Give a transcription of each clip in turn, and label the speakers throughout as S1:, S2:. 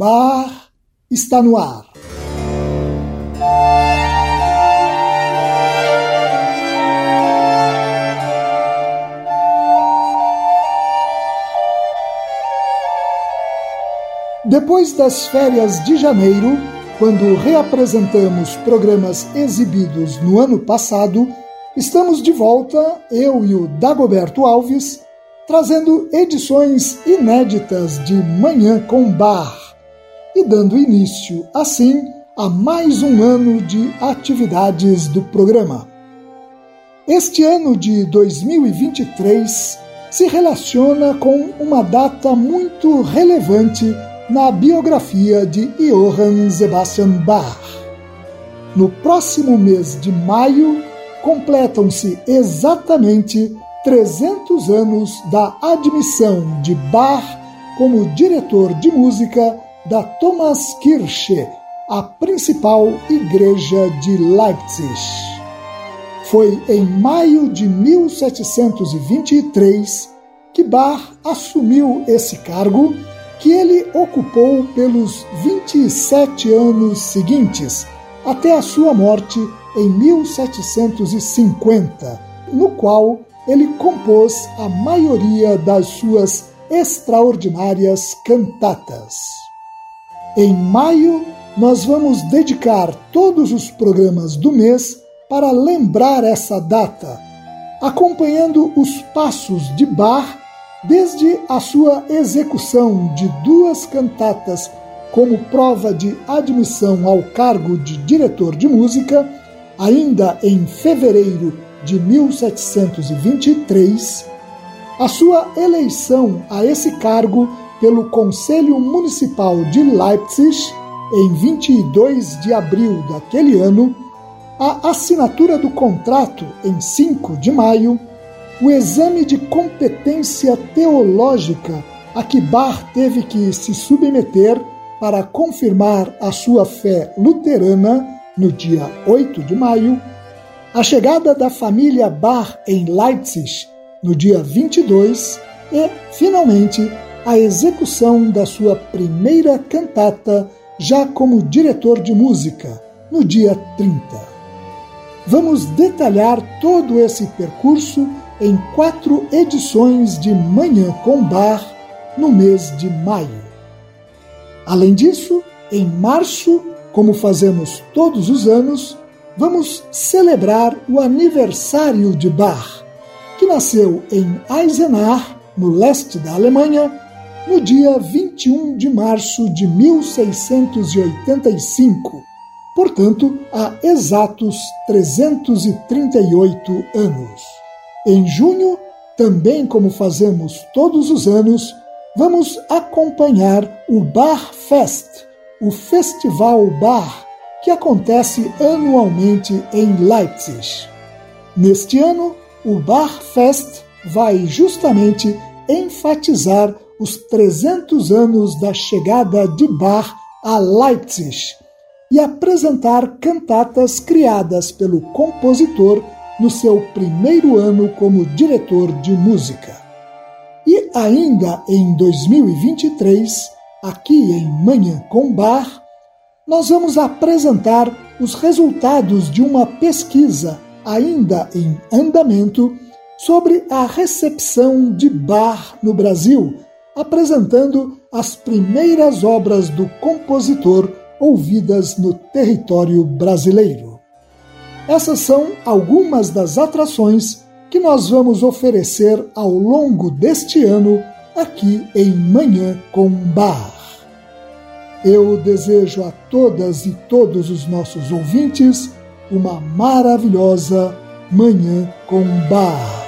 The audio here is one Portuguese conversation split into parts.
S1: Bar está no ar. Depois das férias de janeiro, quando reapresentamos programas exibidos no ano passado, estamos de volta, eu e o Dagoberto Alves, trazendo edições inéditas de Manhã com Bar e dando início, assim, a mais um ano de atividades do programa. Este ano de 2023 se relaciona com uma data muito relevante na biografia de Johann Sebastian Bach. No próximo mês de maio, completam-se exatamente 300 anos da admissão de Bach como diretor de música da Thomas Kirche, a principal igreja de Leipzig. Foi em maio de 1723 que Bach assumiu esse cargo, que ele ocupou pelos 27 anos seguintes, até a sua morte em 1750, no qual ele compôs a maioria das suas extraordinárias cantatas. Em maio, nós vamos dedicar todos os programas do mês para lembrar essa data, acompanhando os passos de Bach desde a sua execução de duas cantatas como prova de admissão ao cargo de diretor de música, ainda em fevereiro de 1723, a sua eleição a esse cargo pelo Conselho Municipal de Leipzig em 22 de abril daquele ano, a assinatura do contrato em 5 de maio, o exame de competência teológica a que Bach teve que se submeter para confirmar a sua fé luterana no dia 8 de maio, a chegada da família Bach em Leipzig no dia 22 e, finalmente, a execução da sua primeira cantata já como diretor de música no dia 30. Vamos detalhar todo esse percurso em quatro edições de Manhã com Bar no mês de maio. Além disso, em março, como fazemos todos os anos, vamos celebrar o aniversário de Bach, que nasceu em Eisenach, no leste da Alemanha, no dia 21 de março de 1685, portanto, há exatos 338 anos. Em junho, também como fazemos todos os anos, vamos acompanhar o Bar Fest, o Festival Bar que acontece anualmente em Leipzig. Neste ano, o Bachfest vai justamente enfatizar os 300 anos da chegada de Bach a Leipzig e apresentar cantatas criadas pelo compositor no seu primeiro ano como diretor de música. E ainda em 2023, aqui em Manhã com Bar, nós vamos apresentar os resultados de uma pesquisa ainda em andamento sobre a recepção de Bach no Brasil, apresentando as primeiras obras do compositor ouvidas no território brasileiro. Essas são algumas das atrações que nós vamos oferecer ao longo deste ano aqui em Manhã com Bar. Eu desejo a todas e todos os nossos ouvintes uma maravilhosa Manhã com Bar.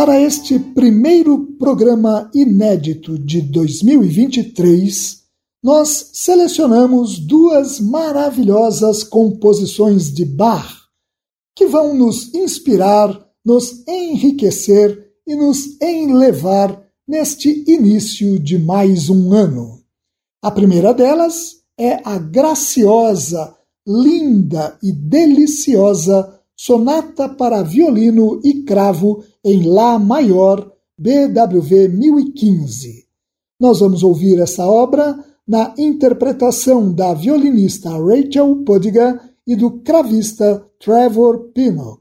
S1: Para este primeiro programa inédito de 2023, nós selecionamos duas maravilhosas composições de Bach que vão nos inspirar, nos enriquecer e nos enlevar neste início de mais um ano. A primeira delas é a graciosa, linda e deliciosa Sonata para Violino e Cravo em Lá Maior, BWV 1015. Nós vamos ouvir essa obra na interpretação da violinista Rachel Podiga e do cravista Trevor Pinnock.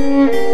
S1: Música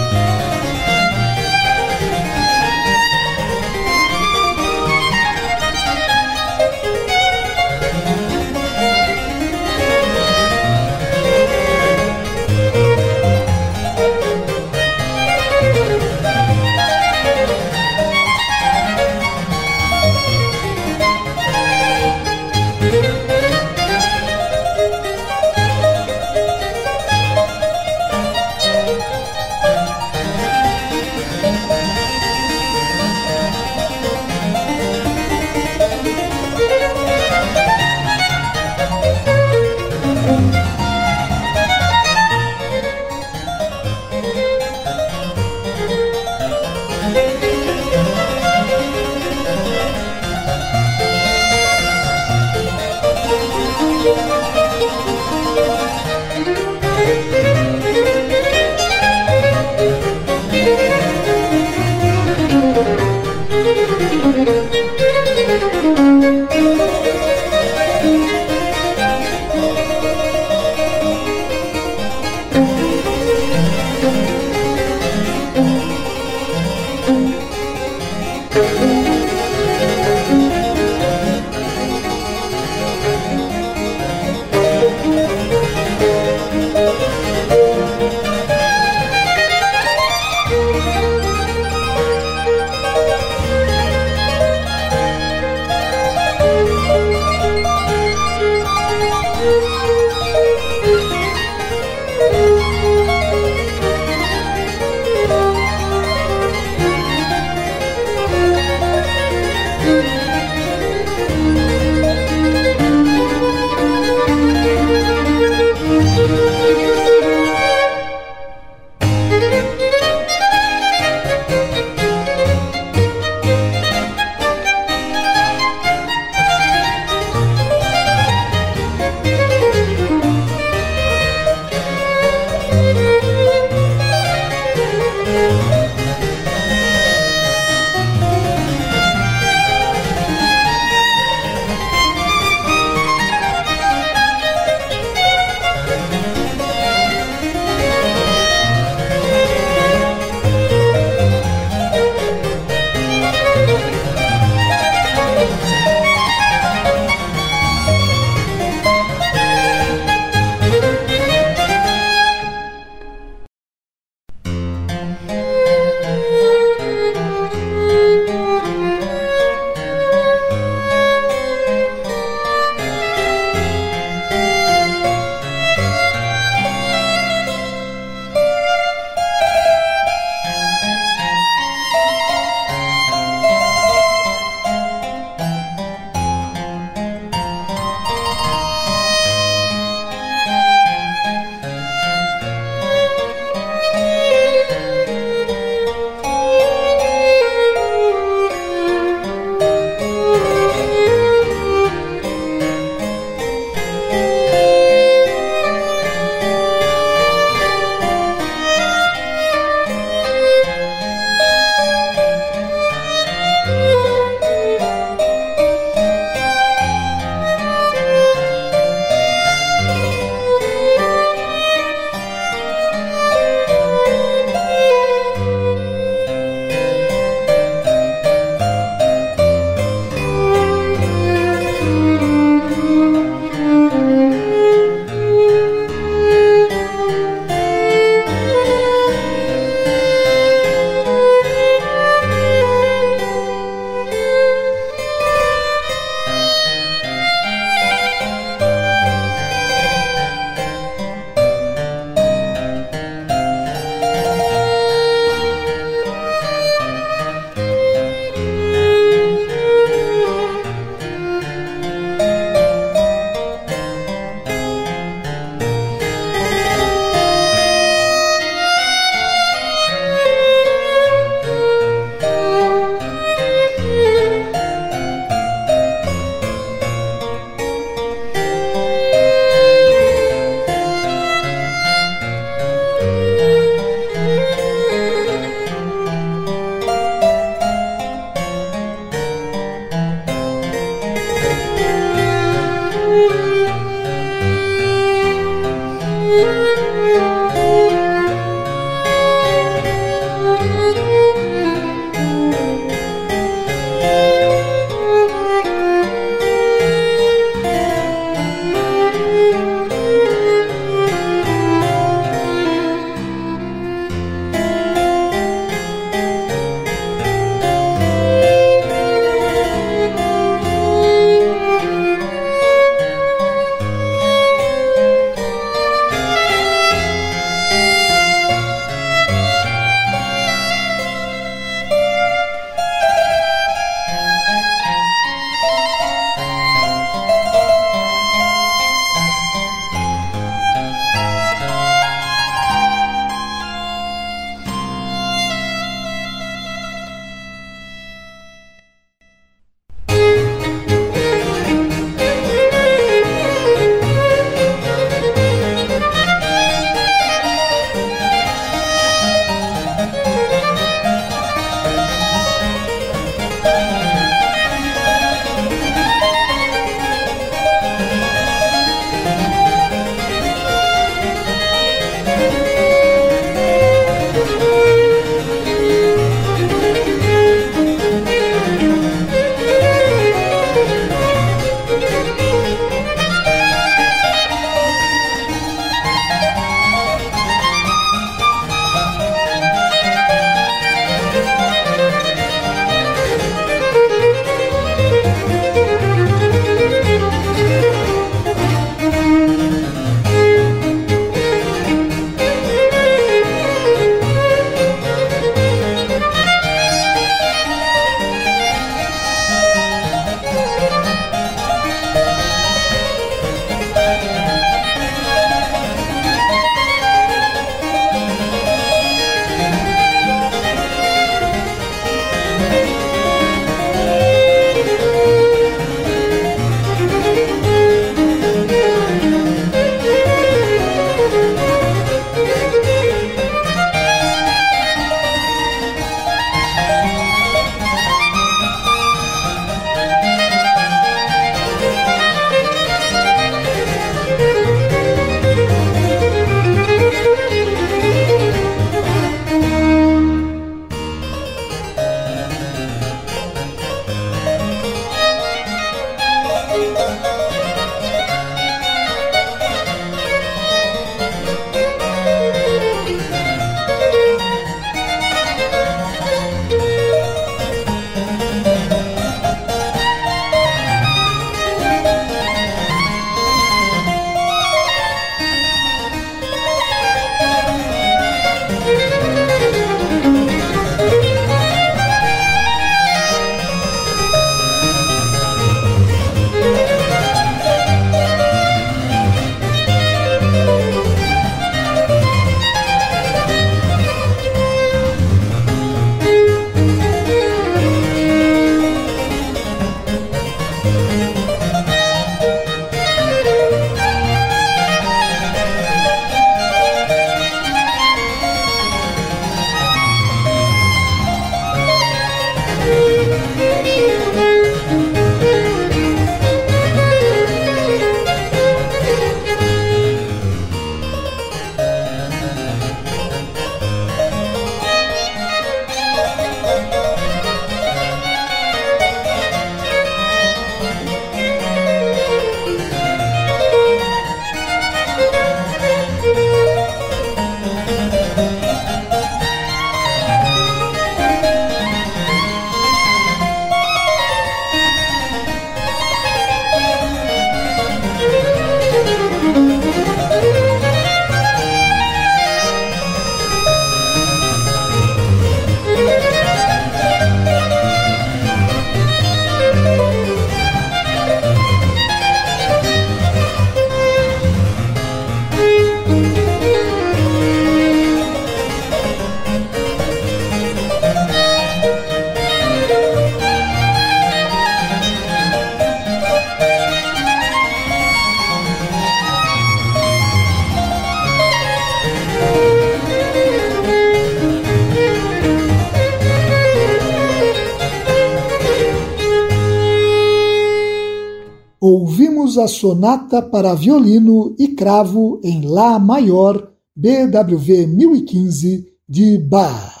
S1: a sonata para violino e cravo em Lá maior, BWV 1015, de Bach.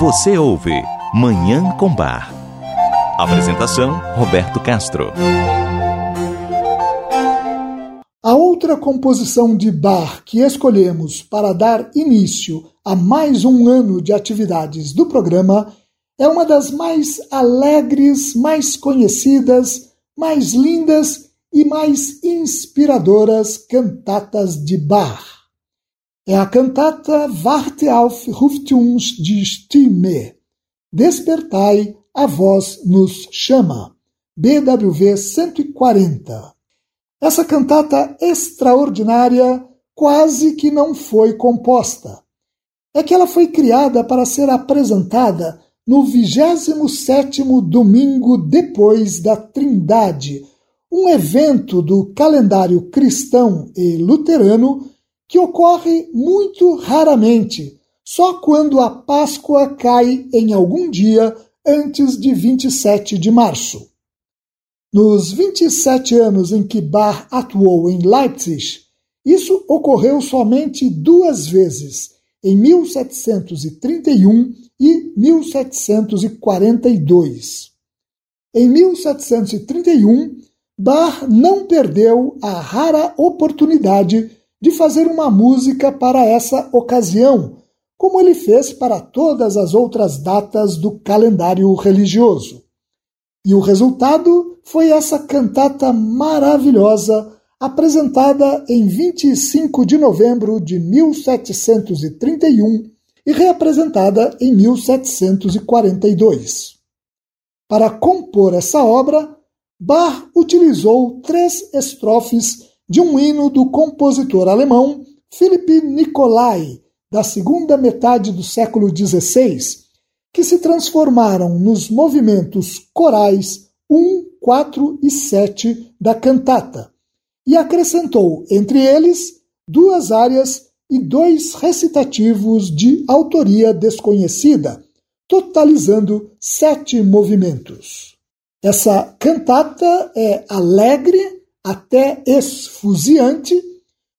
S2: Você ouve Manhã com Bar. Apresentação: Roberto Castro.
S1: A outra composição de Bach que escolhemos para dar início a mais um ano de atividades do programa é uma das mais alegres, mais conhecidas, mais lindas e mais inspiradoras cantatas de Bach. É a cantata Warte auf, ruft die Stimme. Despertai, a voz nos chama. BWV 140. Essa cantata extraordinária quase que não foi composta. É que ela foi criada para ser apresentada no 27 domingo depois da Trindade, um evento do calendário cristão e luterano que ocorre muito raramente, só quando a Páscoa cai em algum dia antes de 27 de março. Nos 27 anos em que Bach atuou em Leipzig, isso ocorreu somente duas vezes, em 1731 e 1742. Em 1731, Bach não perdeu a rara oportunidade de fazer uma música para essa ocasião, como ele fez para todas as outras datas do calendário religioso. E o resultado foi essa cantata maravilhosa apresentada em 25 de novembro de 1731 e reapresentada em 1742. Para compor essa obra, Bach utilizou três estrofes de um hino do compositor alemão Philipp Nicolai, da segunda metade do século XVI, que se transformaram nos movimentos corais 1, 4 e 7 da cantata, e acrescentou, entre eles, duas áreas e dois recitativos de autoria desconhecida, totalizando sete movimentos. Essa cantata é alegre, até esfuziante,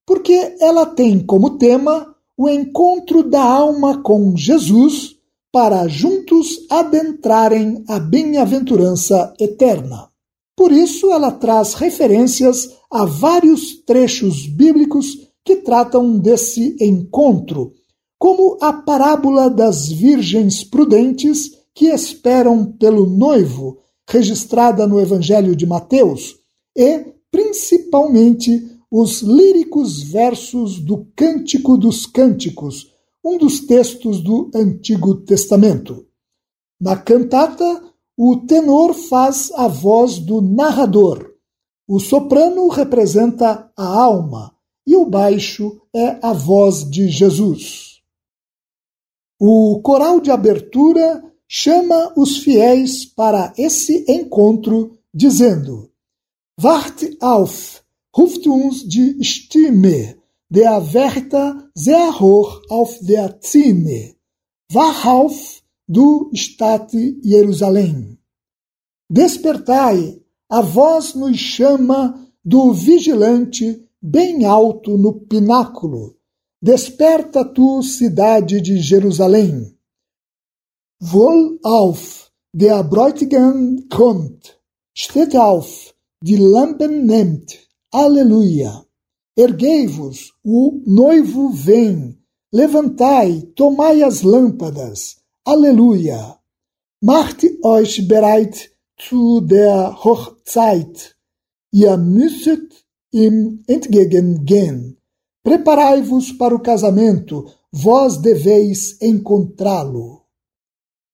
S1: porque ela tem como tema o encontro da alma com Jesus para juntos adentrarem a bem-aventurança eterna. Por isso, ela traz referências a vários trechos bíblicos que tratam desse encontro, como a parábola das virgens prudentes que esperam pelo noivo, registrada no Evangelho de Mateus, e, principalmente, os líricos versos do Cântico dos Cânticos, um dos textos do Antigo Testamento. Na cantata, o tenor faz a voz do narrador, o soprano representa a alma e o baixo é a voz de Jesus. O coral de abertura chama os fiéis para esse encontro, dizendo: Wart auf, ruft uns die Stimme, der Wärter sehr hoch auf der Zinne. Wach auf, du Stadt Jerusalém. Despertai, a voz nos chama do vigilante bem alto no pináculo. Desperta tu, cidade de Jerusalém. Wohl auf, der Bräutigam kommt. Steht auf, die Lampen nimmt. Aleluia. Erguei-vos, o noivo vem. Levantai, tomai as lâmpadas. Aleluia. Macht euch bereit zu der Hochzeit. Ihr müsstet ihm entgegengehen. Preparai-vos para o casamento, vós deveis encontrá-lo.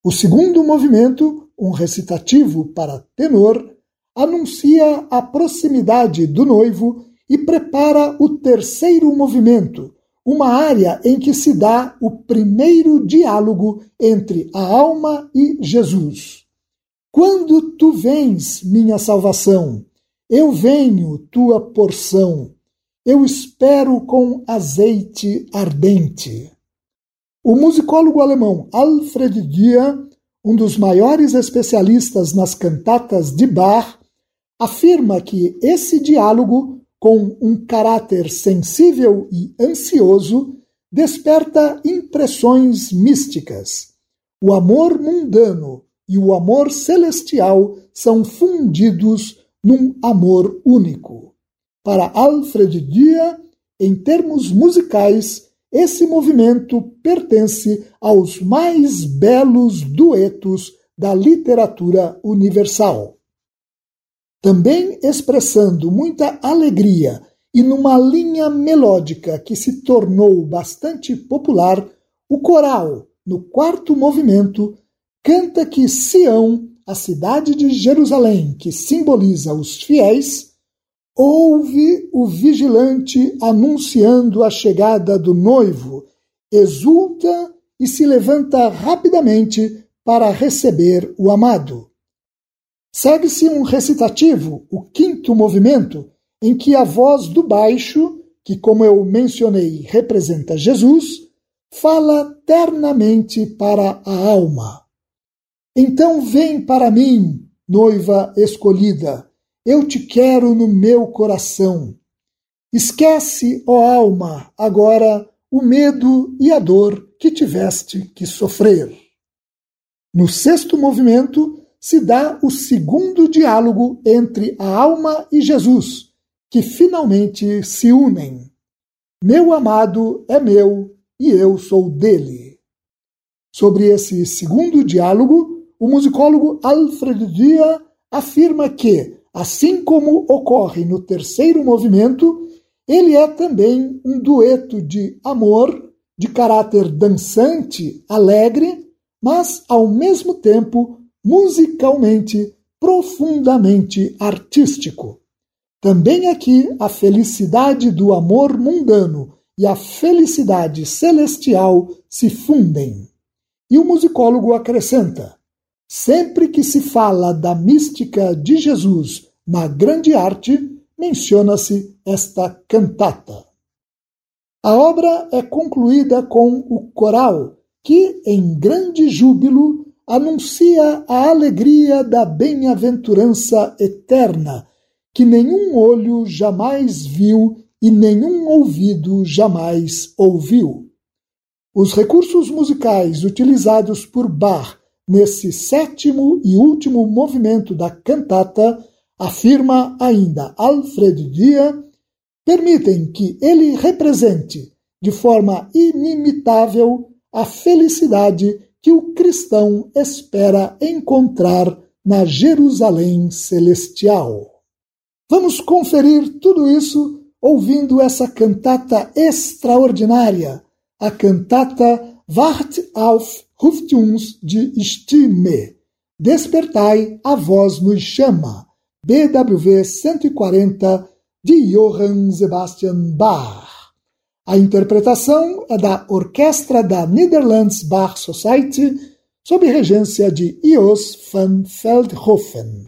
S1: O segundo movimento, um recitativo para tenor, anuncia a proximidade do noivo e prepara o terceiro movimento, uma área em que se dá o primeiro diálogo entre a alma e Jesus. Quando tu vens, minha salvação, eu venho, tua porção, eu espero com azeite ardente. O musicólogo alemão Alfred Dia, um dos maiores especialistas nas cantatas de Bach, afirma que esse diálogo, com um caráter sensível e ansioso, desperta impressões místicas. O amor mundano e o amor celestial são fundidos num amor único. Para Alfred Dia, em termos musicais, esse movimento pertence aos mais belos duetos da literatura universal. Também expressando muita alegria e numa linha melódica que se tornou bastante popular, o coral, no quarto movimento, canta que Sião, a cidade de Jerusalém, que simboliza os fiéis, ouve o vigilante anunciando a chegada do noivo, exulta e se levanta rapidamente para receber o amado. Segue-se um recitativo, o quinto movimento, em que a voz do baixo, que, como eu mencionei, representa Jesus, fala ternamente para a alma. Então vem para mim, noiva escolhida, eu te quero no meu coração. Esquece, ó alma, agora o medo e a dor que tiveste que sofrer. No sexto movimento se dá o segundo diálogo entre a alma e Jesus, que finalmente se unem. Meu amado é meu e eu sou dele. Sobre esse segundo diálogo, o musicólogo Alfred Dia afirma que, assim como ocorre no terceiro movimento, ele é também um dueto de amor, de caráter dançante, alegre, mas ao mesmo tempo musicalmente profundamente artístico. Também aqui a felicidade do amor mundano e a felicidade celestial se fundem. E o musicólogo acrescenta: sempre que se fala da mística de Jesus na grande arte, menciona-se esta cantata. A obra é concluída com o coral, que, em grande júbilo, anuncia a alegria da bem-aventurança eterna que nenhum olho jamais viu e nenhum ouvido jamais ouviu. Os recursos musicais utilizados por Bach nesse sétimo e último movimento da cantata, afirma ainda Alfred Dia, permitem que ele represente de forma inimitável a felicidade que o cristão espera encontrar na Jerusalém celestial. Vamos conferir tudo isso ouvindo essa cantata extraordinária, a cantata Wart auf, ruft uns de Stimme. Despertai, a voz nos chama. BWV 140 de Johann Sebastian Bach. A interpretação é da Orquestra da Netherlands Bach Society, sob regência de Jos van Veldhoven.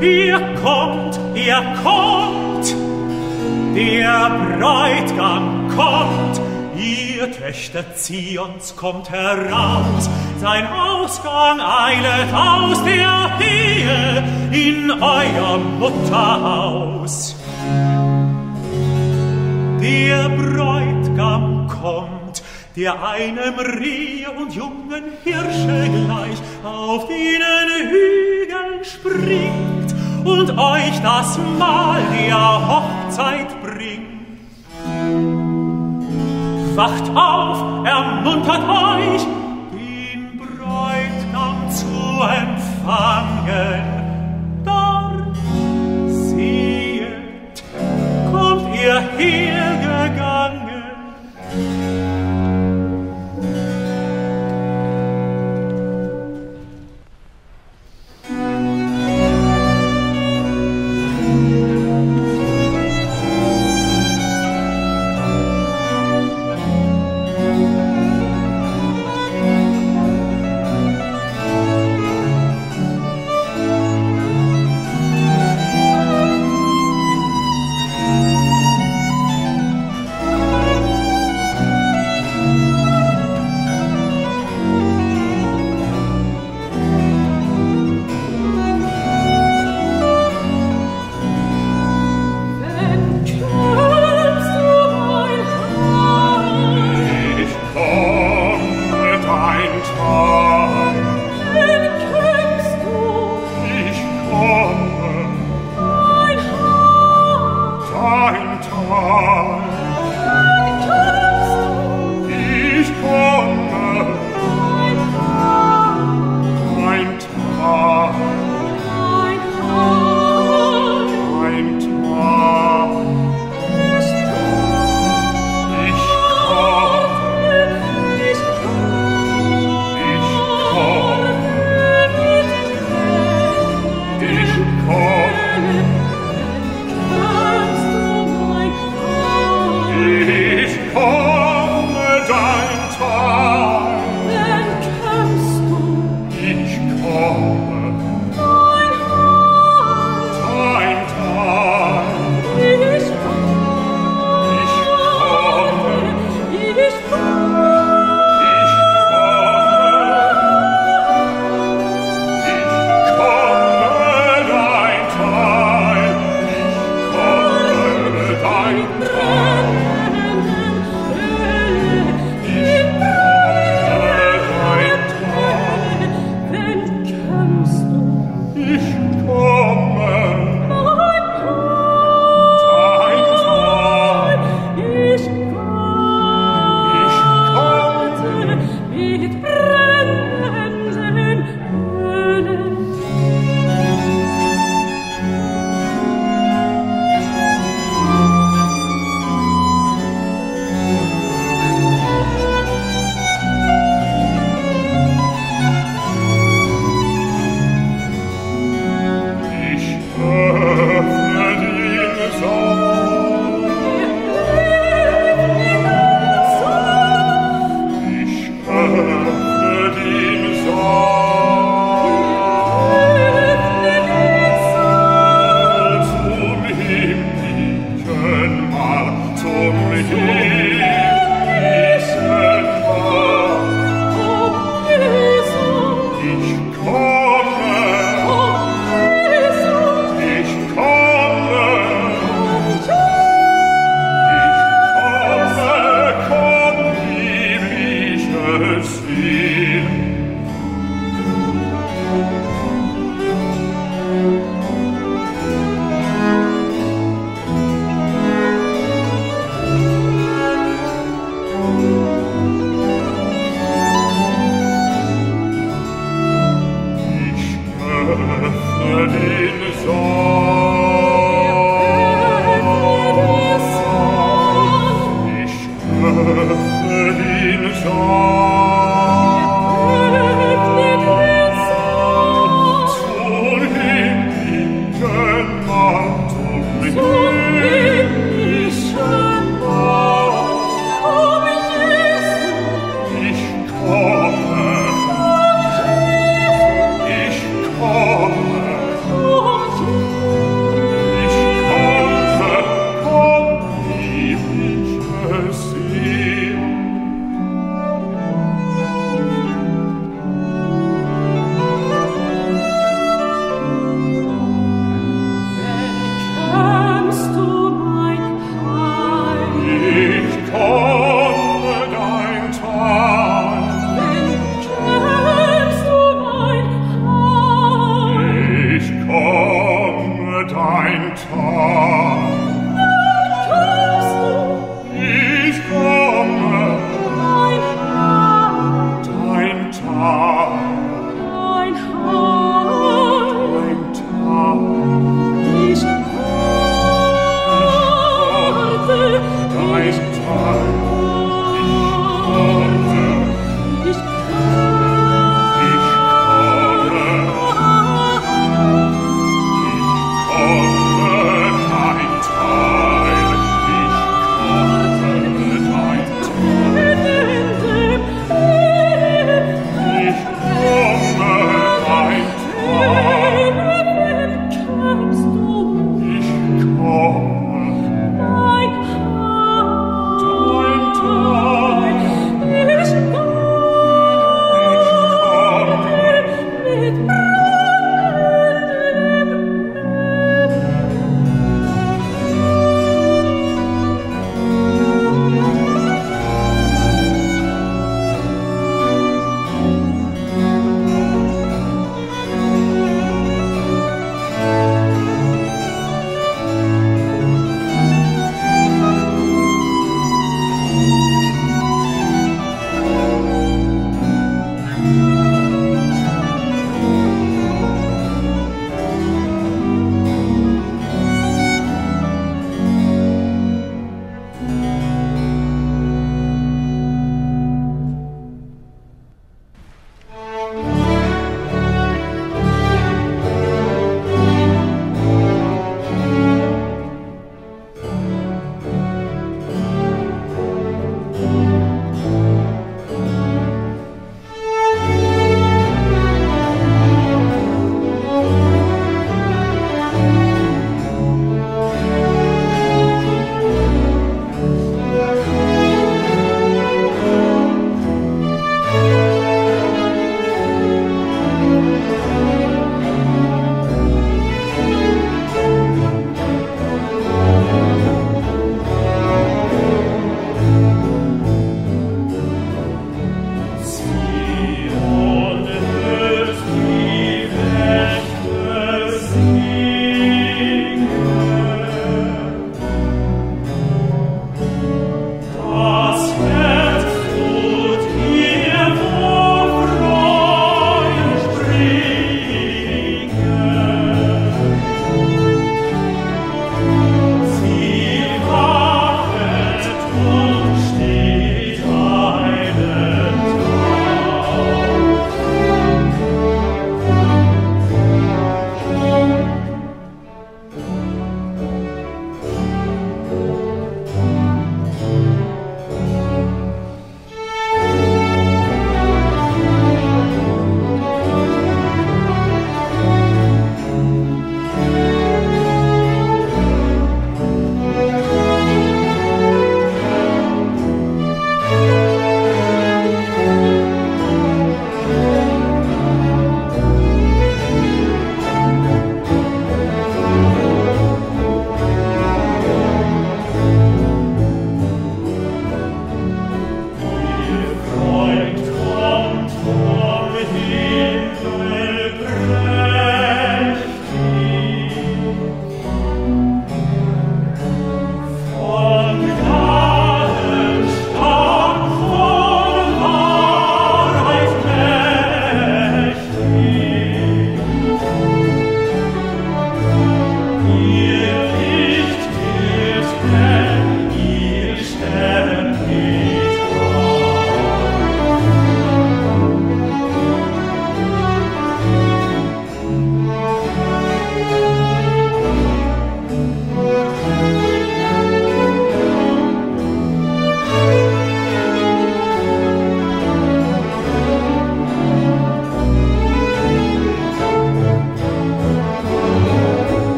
S3: Er kommt, der Bräutigam kommt, ihr Töchter Zions kommt heraus, sein Ausgang eilet aus der Ehe in euer Mutterhaus. Der Bräutigam kommt, der einem Rehe und jungen Hirsche gleich auf denen Hügeln springt und euch das Mahl der Hochzeit bringt. Wacht auf, ermuntert euch, den Bräutigam zu empfangen. Dort, sehet, kommt ihr hergegangen.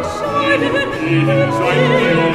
S1: ich scheine,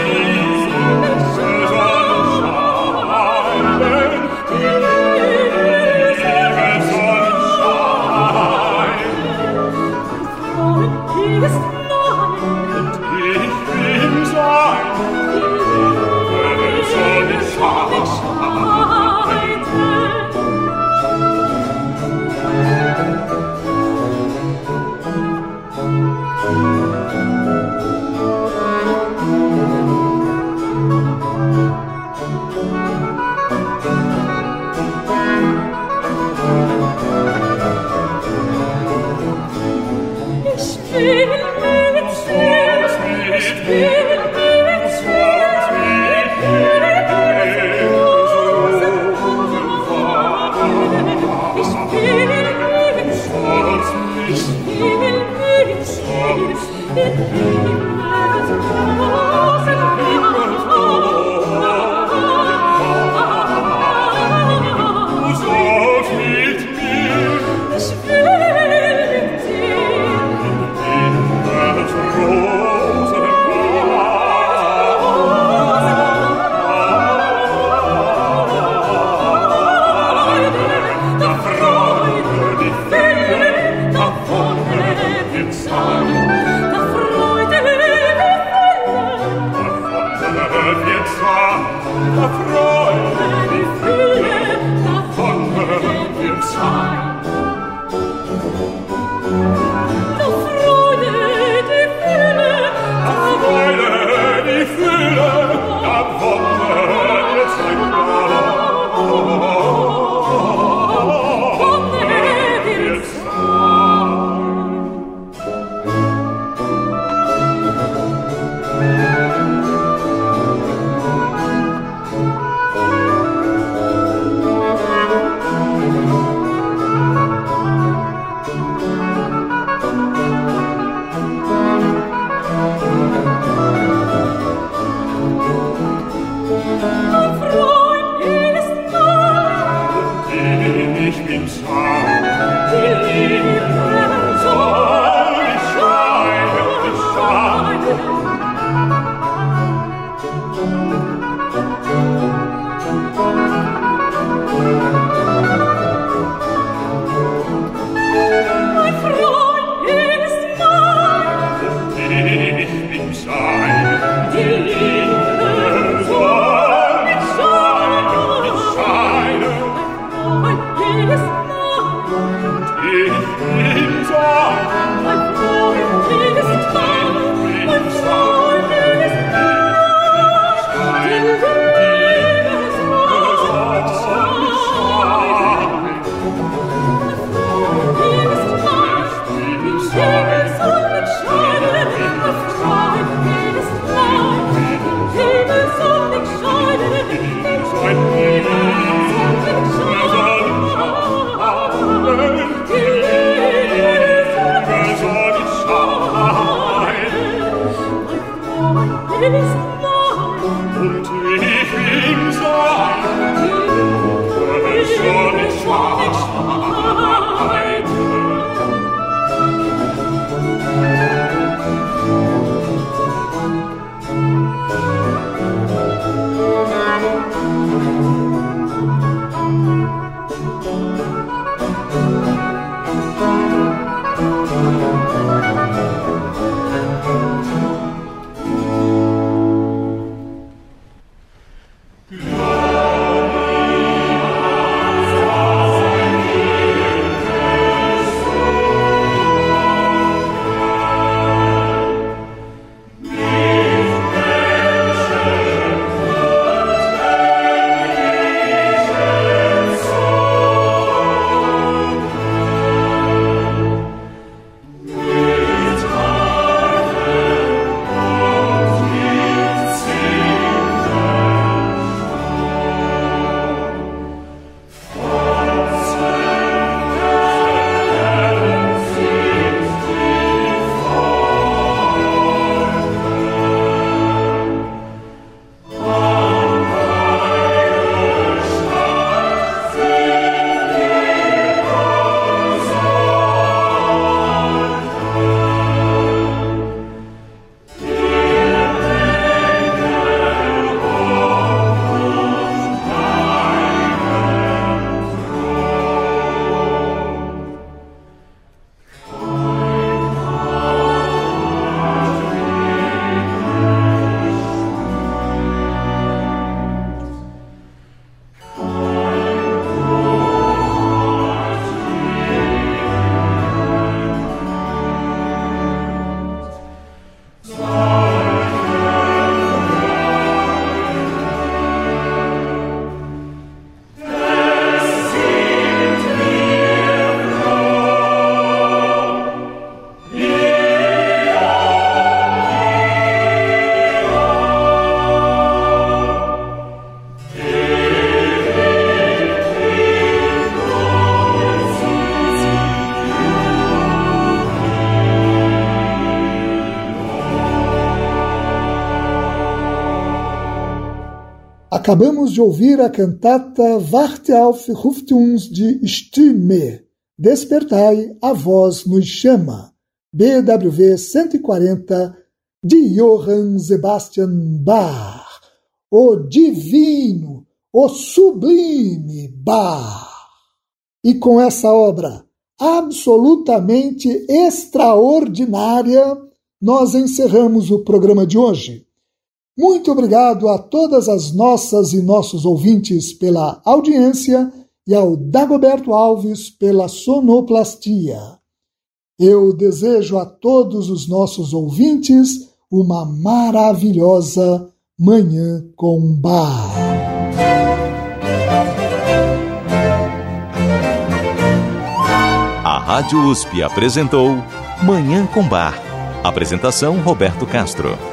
S1: Acabamos de ouvir a cantata Warte auf ruft uns die Stimme, Despertai, a voz nos chama, BWV 140, de Johann Sebastian Bach, o divino, o sublime Bach. E com essa obra absolutamente extraordinária, nós encerramos o programa de hoje. Muito obrigado a todas as nossas e nossos ouvintes pela audiência e ao Dagoberto Alves pela sonoplastia. Eu desejo a todos os nossos ouvintes uma maravilhosa Manhã com Bar.
S2: A Rádio USP apresentou Manhã com Bar. Apresentação Roberto Castro.